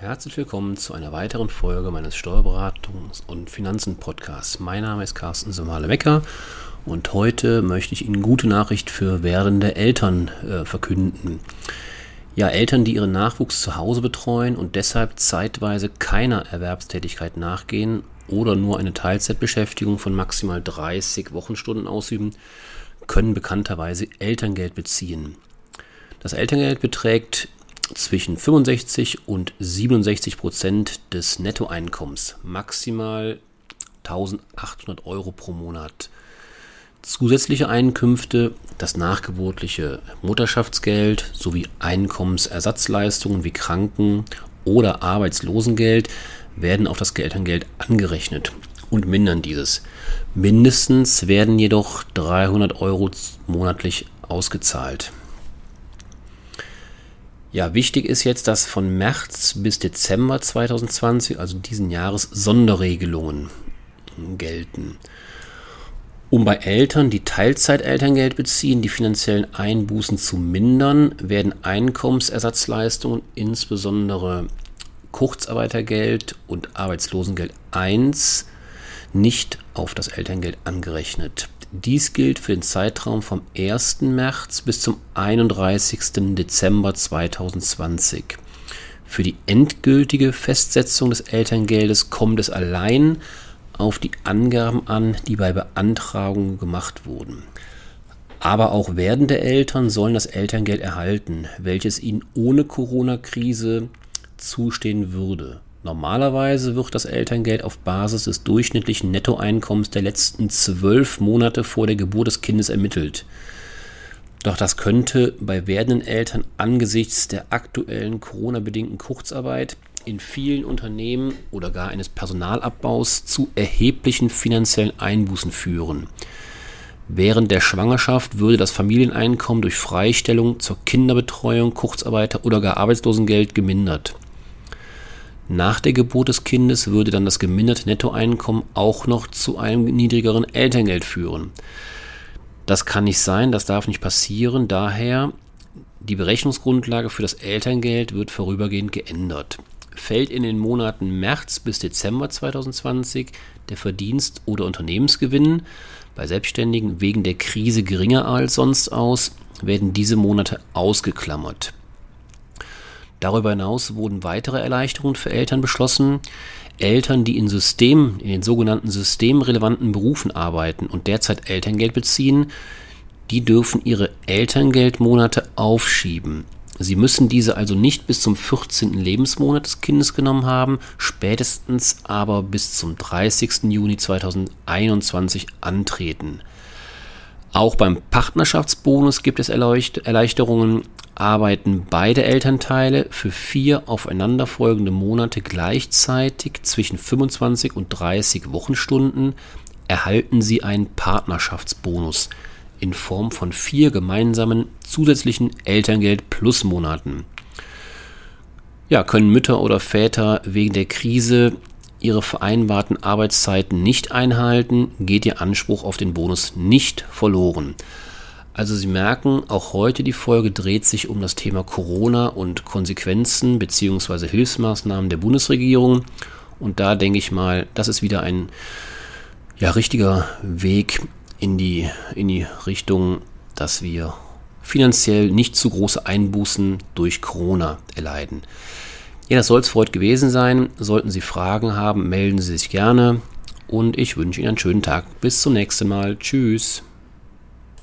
Herzlich willkommen zu einer weiteren Folge meines Steuerberatungs- und Finanzen-Podcasts. Mein Name ist Carsten Somale-Wecker und heute möchte ich Ihnen gute Nachricht für werdende Eltern äh, verkünden. Ja, Eltern, die ihren Nachwuchs zu Hause betreuen und deshalb zeitweise keiner Erwerbstätigkeit nachgehen oder nur eine Teilzeitbeschäftigung von maximal 30 Wochenstunden ausüben, können bekannterweise Elterngeld beziehen. Das Elterngeld beträgt zwischen 65 und 67 Prozent des Nettoeinkommens, maximal 1800 Euro pro Monat. Zusätzliche Einkünfte, das nachgeburtliche Mutterschaftsgeld sowie Einkommensersatzleistungen wie Kranken- oder Arbeitslosengeld werden auf das Elterngeld angerechnet und mindern dieses. Mindestens werden jedoch 300 Euro monatlich ausgezahlt. Ja, wichtig ist jetzt, dass von März bis Dezember 2020, also diesen Jahres, Sonderregelungen gelten. Um bei Eltern, die Teilzeitelterngeld beziehen, die finanziellen Einbußen zu mindern, werden Einkommensersatzleistungen, insbesondere Kurzarbeitergeld und Arbeitslosengeld 1, nicht auf das Elterngeld angerechnet. Dies gilt für den Zeitraum vom 1. März bis zum 31. Dezember 2020. Für die endgültige Festsetzung des Elterngeldes kommt es allein auf die Angaben an, die bei Beantragung gemacht wurden. Aber auch werdende Eltern sollen das Elterngeld erhalten, welches ihnen ohne Corona-Krise zustehen würde. Normalerweise wird das Elterngeld auf Basis des durchschnittlichen Nettoeinkommens der letzten zwölf Monate vor der Geburt des Kindes ermittelt. Doch das könnte bei werdenden Eltern angesichts der aktuellen Corona-bedingten Kurzarbeit in vielen Unternehmen oder gar eines Personalabbaus zu erheblichen finanziellen Einbußen führen. Während der Schwangerschaft würde das Familieneinkommen durch Freistellung zur Kinderbetreuung, Kurzarbeiter oder gar Arbeitslosengeld gemindert. Nach der Geburt des Kindes würde dann das geminderte Nettoeinkommen auch noch zu einem niedrigeren Elterngeld führen. Das kann nicht sein, das darf nicht passieren. Daher die Berechnungsgrundlage für das Elterngeld wird vorübergehend geändert. Fällt in den Monaten März bis Dezember 2020 der Verdienst oder Unternehmensgewinn bei Selbstständigen wegen der Krise geringer als sonst aus, werden diese Monate ausgeklammert. Darüber hinaus wurden weitere Erleichterungen für Eltern beschlossen. Eltern, die in System, in den sogenannten systemrelevanten Berufen arbeiten und derzeit Elterngeld beziehen, die dürfen ihre Elterngeldmonate aufschieben. Sie müssen diese also nicht bis zum 14. Lebensmonat des Kindes genommen haben, spätestens aber bis zum 30. Juni 2021 antreten. Auch beim Partnerschaftsbonus gibt es Erleichterungen arbeiten beide Elternteile für vier aufeinanderfolgende Monate gleichzeitig zwischen 25 und 30 Wochenstunden, erhalten sie einen Partnerschaftsbonus in Form von vier gemeinsamen zusätzlichen Elterngeld plus Monaten. Ja, können Mütter oder Väter wegen der Krise ihre vereinbarten Arbeitszeiten nicht einhalten, geht ihr Anspruch auf den Bonus nicht verloren. Also Sie merken, auch heute die Folge dreht sich um das Thema Corona und Konsequenzen bzw. Hilfsmaßnahmen der Bundesregierung. Und da denke ich mal, das ist wieder ein ja, richtiger Weg in die, in die Richtung, dass wir finanziell nicht zu große Einbußen durch Corona erleiden. Ja, das soll es für heute gewesen sein. Sollten Sie Fragen haben, melden Sie sich gerne. Und ich wünsche Ihnen einen schönen Tag. Bis zum nächsten Mal. Tschüss.